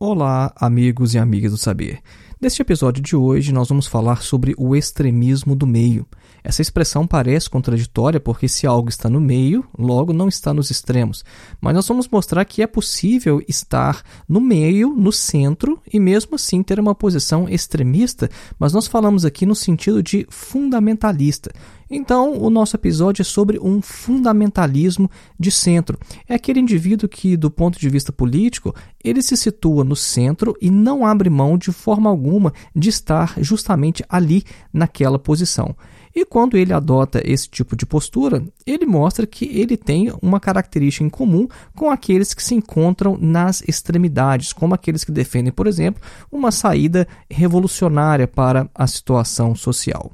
Olá, amigos e amigas do saber. Neste episódio de hoje, nós vamos falar sobre o extremismo do meio. Essa expressão parece contraditória porque, se algo está no meio, logo não está nos extremos. Mas nós vamos mostrar que é possível estar no meio, no centro e, mesmo assim, ter uma posição extremista. Mas nós falamos aqui no sentido de fundamentalista. Então, o nosso episódio é sobre um fundamentalismo de centro. É aquele indivíduo que, do ponto de vista político, ele se situa no centro e não abre mão de forma alguma de estar justamente ali naquela posição. E quando ele adota esse tipo de postura, ele mostra que ele tem uma característica em comum com aqueles que se encontram nas extremidades, como aqueles que defendem, por exemplo, uma saída revolucionária para a situação social.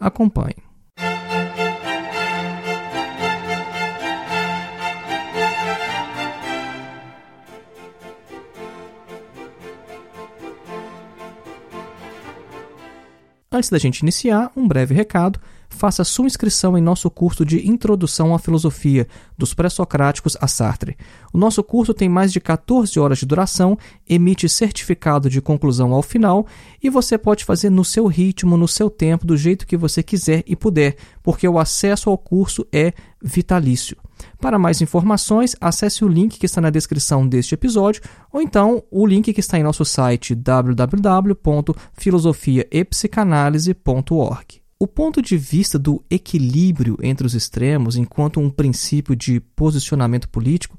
Acompanhe. Antes da gente iniciar, um breve recado. Faça sua inscrição em nosso curso de Introdução à Filosofia, dos Pré-Socráticos a Sartre. O nosso curso tem mais de 14 horas de duração, emite certificado de conclusão ao final e você pode fazer no seu ritmo, no seu tempo, do jeito que você quiser e puder, porque o acesso ao curso é vitalício. Para mais informações, acesse o link que está na descrição deste episódio ou então o link que está em nosso site www.filosofiaepsicanalise.org. O ponto de vista do equilíbrio entre os extremos, enquanto um princípio de posicionamento político,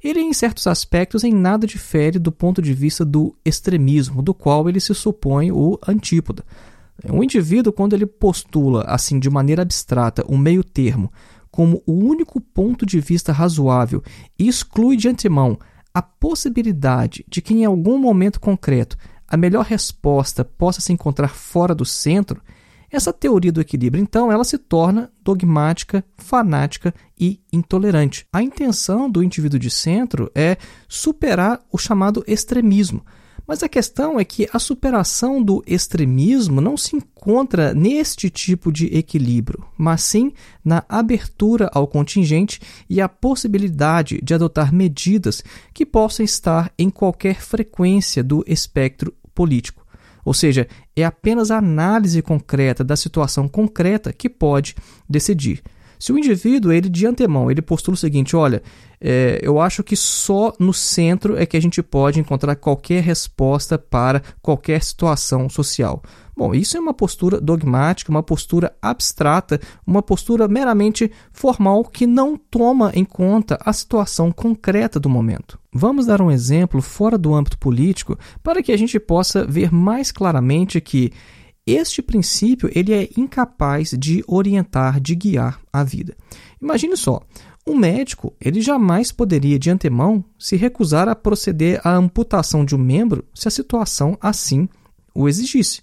ele em certos aspectos em nada difere do ponto de vista do extremismo, do qual ele se supõe o antípoda. Um indivíduo, quando ele postula, assim, de maneira abstrata, um meio termo, como o único ponto de vista razoável e exclui de antemão a possibilidade de que em algum momento concreto a melhor resposta possa se encontrar fora do centro, essa teoria do equilíbrio, então, ela se torna dogmática, fanática e intolerante. A intenção do indivíduo de centro é superar o chamado extremismo, mas a questão é que a superação do extremismo não se encontra neste tipo de equilíbrio, mas sim na abertura ao contingente e a possibilidade de adotar medidas que possam estar em qualquer frequência do espectro político. Ou seja, é apenas a análise concreta da situação concreta que pode decidir. Se o indivíduo, ele de antemão, ele postula o seguinte, olha, é, eu acho que só no centro é que a gente pode encontrar qualquer resposta para qualquer situação social. Bom, isso é uma postura dogmática, uma postura abstrata, uma postura meramente formal que não toma em conta a situação concreta do momento. Vamos dar um exemplo fora do âmbito político para que a gente possa ver mais claramente que este princípio ele é incapaz de orientar, de guiar a vida. Imagine só, um médico ele jamais poderia de antemão se recusar a proceder à amputação de um membro se a situação assim o exigisse.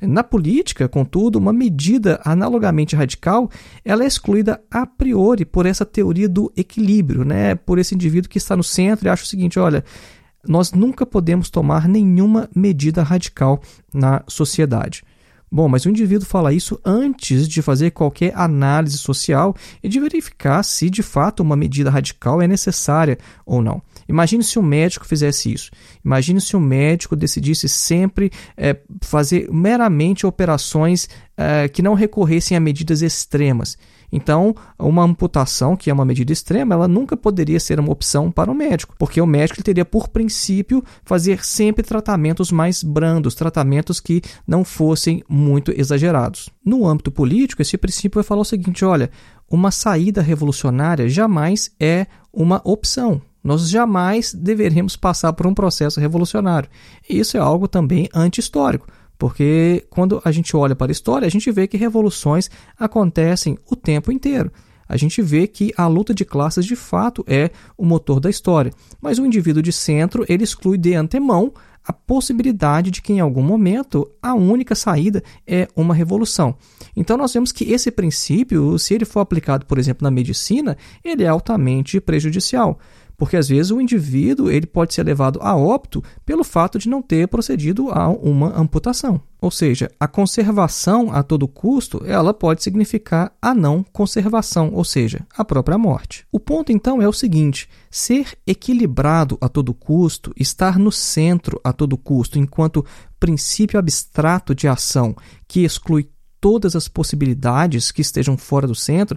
Na política, contudo, uma medida analogamente radical ela é excluída a priori por essa teoria do equilíbrio, né? por esse indivíduo que está no centro e acha o seguinte: olha, nós nunca podemos tomar nenhuma medida radical na sociedade. Bom, mas o indivíduo fala isso antes de fazer qualquer análise social e de verificar se de fato uma medida radical é necessária ou não. Imagine se o um médico fizesse isso. Imagine se o um médico decidisse sempre é, fazer meramente operações é, que não recorressem a medidas extremas. Então, uma amputação, que é uma medida extrema, ela nunca poderia ser uma opção para o médico, porque o médico teria por princípio fazer sempre tratamentos mais brandos, tratamentos que não fossem muito exagerados. No âmbito político, esse princípio vai falar o seguinte: olha, uma saída revolucionária jamais é uma opção. Nós jamais deveremos passar por um processo revolucionário. Isso é algo também anti-histórico. Porque quando a gente olha para a história, a gente vê que revoluções acontecem o tempo inteiro. a gente vê que a luta de classes de fato é o motor da história. Mas o indivíduo de centro ele exclui de antemão a possibilidade de que em algum momento a única saída é uma revolução. Então nós vemos que esse princípio, se ele for aplicado, por exemplo, na medicina, ele é altamente prejudicial porque às vezes o indivíduo ele pode ser levado a óbito pelo fato de não ter procedido a uma amputação. Ou seja, a conservação a todo custo, ela pode significar a não conservação, ou seja, a própria morte. O ponto então é o seguinte: ser equilibrado a todo custo, estar no centro a todo custo, enquanto princípio abstrato de ação que exclui todas as possibilidades que estejam fora do centro,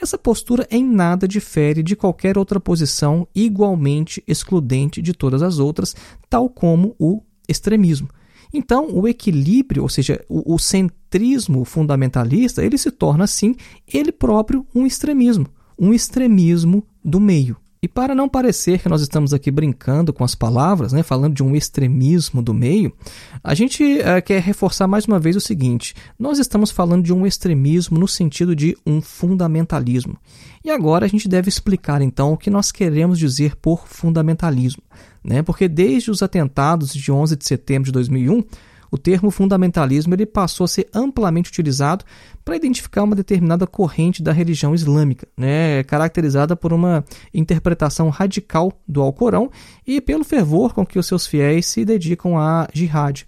Essa postura em nada difere de qualquer outra posição igualmente excludente de todas as outras, tal como o extremismo. Então, o equilíbrio, ou seja, o, o centrismo fundamentalista, ele se torna assim ele próprio um extremismo, um extremismo do meio. E para não parecer que nós estamos aqui brincando com as palavras, né, falando de um extremismo do meio, a gente uh, quer reforçar mais uma vez o seguinte: nós estamos falando de um extremismo no sentido de um fundamentalismo. E agora a gente deve explicar então o que nós queremos dizer por fundamentalismo. Né? Porque desde os atentados de 11 de setembro de 2001, o termo fundamentalismo ele passou a ser amplamente utilizado para identificar uma determinada corrente da religião islâmica, né, caracterizada por uma interpretação radical do Alcorão e pelo fervor com que os seus fiéis se dedicam à jihad.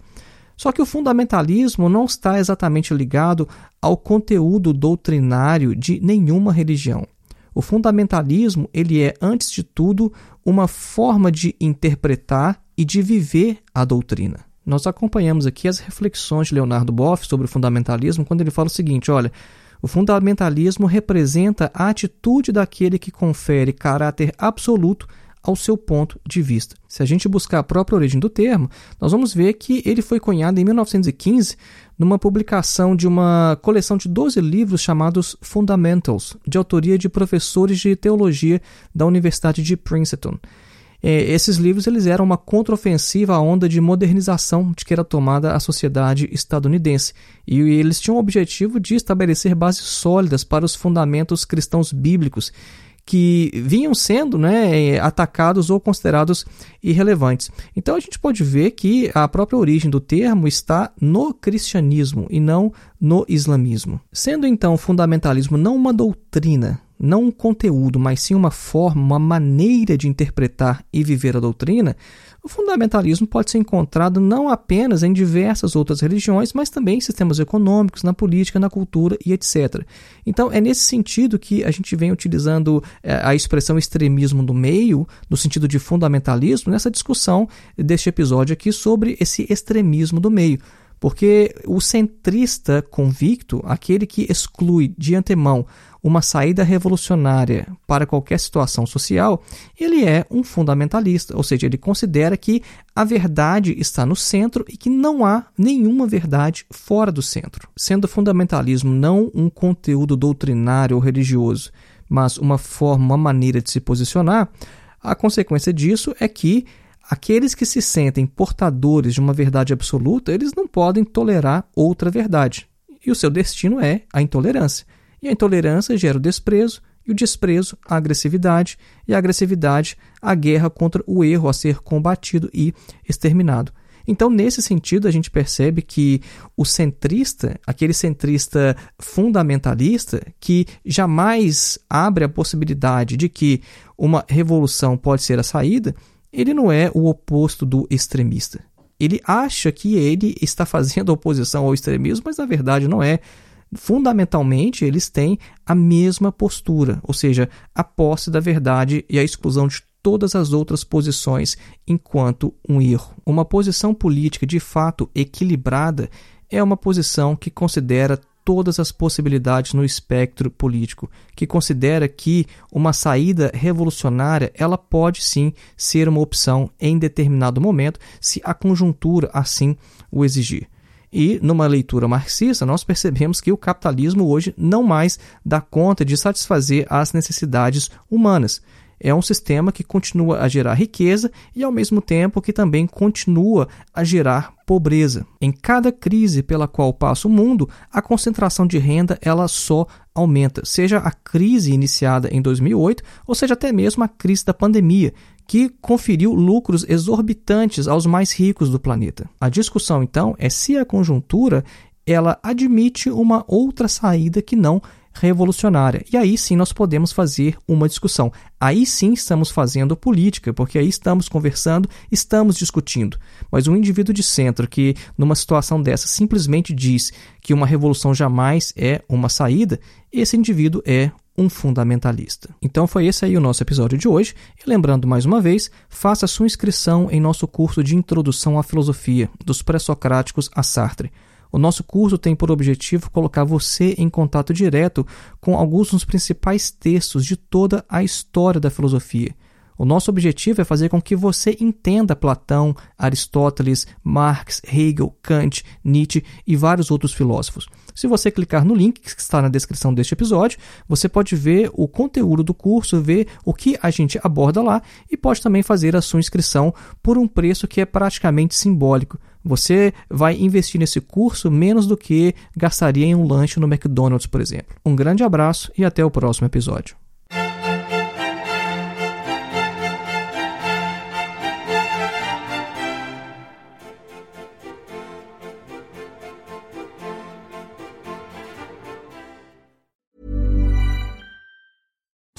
Só que o fundamentalismo não está exatamente ligado ao conteúdo doutrinário de nenhuma religião. O fundamentalismo ele é, antes de tudo, uma forma de interpretar e de viver a doutrina. Nós acompanhamos aqui as reflexões de Leonardo Boff sobre o fundamentalismo quando ele fala o seguinte: olha, o fundamentalismo representa a atitude daquele que confere caráter absoluto ao seu ponto de vista. Se a gente buscar a própria origem do termo, nós vamos ver que ele foi cunhado em 1915 numa publicação de uma coleção de 12 livros chamados Fundamentals, de autoria de professores de teologia da Universidade de Princeton. É, esses livros eles eram uma contraofensiva à onda de modernização de que era tomada a sociedade estadunidense. E eles tinham o objetivo de estabelecer bases sólidas para os fundamentos cristãos bíblicos que vinham sendo né, atacados ou considerados irrelevantes. Então a gente pode ver que a própria origem do termo está no cristianismo e não no islamismo. Sendo então o fundamentalismo não uma doutrina, não um conteúdo, mas sim uma forma, uma maneira de interpretar e viver a doutrina, o fundamentalismo pode ser encontrado não apenas em diversas outras religiões, mas também em sistemas econômicos, na política, na cultura e etc. Então, é nesse sentido que a gente vem utilizando é, a expressão extremismo do meio, no sentido de fundamentalismo, nessa discussão deste episódio aqui sobre esse extremismo do meio. Porque o centrista convicto, aquele que exclui de antemão uma saída revolucionária para qualquer situação social, ele é um fundamentalista, ou seja, ele considera que a verdade está no centro e que não há nenhuma verdade fora do centro. Sendo fundamentalismo não um conteúdo doutrinário ou religioso, mas uma forma, uma maneira de se posicionar, a consequência disso é que aqueles que se sentem portadores de uma verdade absoluta, eles não podem tolerar outra verdade. E o seu destino é a intolerância. E a intolerância gera o desprezo, e o desprezo, a agressividade, e a agressividade, a guerra contra o erro a ser combatido e exterminado. Então, nesse sentido, a gente percebe que o centrista, aquele centrista fundamentalista, que jamais abre a possibilidade de que uma revolução pode ser a saída, ele não é o oposto do extremista. Ele acha que ele está fazendo oposição ao extremismo, mas na verdade não é. Fundamentalmente, eles têm a mesma postura, ou seja, a posse da verdade e a exclusão de todas as outras posições enquanto um erro. Uma posição política de fato equilibrada é uma posição que considera todas as possibilidades no espectro político, que considera que uma saída revolucionária ela pode sim ser uma opção em determinado momento, se a conjuntura assim o exigir. E numa leitura marxista, nós percebemos que o capitalismo hoje não mais dá conta de satisfazer as necessidades humanas é um sistema que continua a gerar riqueza e, ao mesmo tempo, que também continua a gerar pobreza. Em cada crise pela qual passa o mundo, a concentração de renda ela só aumenta, seja a crise iniciada em 2008, ou seja até mesmo a crise da pandemia, que conferiu lucros exorbitantes aos mais ricos do planeta. A discussão então é se a conjuntura ela admite uma outra saída que não revolucionária. E aí sim nós podemos fazer uma discussão. Aí sim estamos fazendo política, porque aí estamos conversando, estamos discutindo. Mas um indivíduo de centro que, numa situação dessa, simplesmente diz que uma revolução jamais é uma saída, esse indivíduo é um fundamentalista. Então foi esse aí o nosso episódio de hoje. E lembrando mais uma vez, faça sua inscrição em nosso curso de Introdução à Filosofia, dos Pré-Socráticos a Sartre. O nosso curso tem por objetivo colocar você em contato direto com alguns dos principais textos de toda a história da filosofia. O nosso objetivo é fazer com que você entenda Platão, Aristóteles, Marx, Hegel, Kant, Nietzsche e vários outros filósofos. Se você clicar no link que está na descrição deste episódio, você pode ver o conteúdo do curso, ver o que a gente aborda lá e pode também fazer a sua inscrição por um preço que é praticamente simbólico. Você vai investir nesse curso menos do que gastaria em um lanche no McDonald's, por exemplo. Um grande abraço e até o próximo episódio.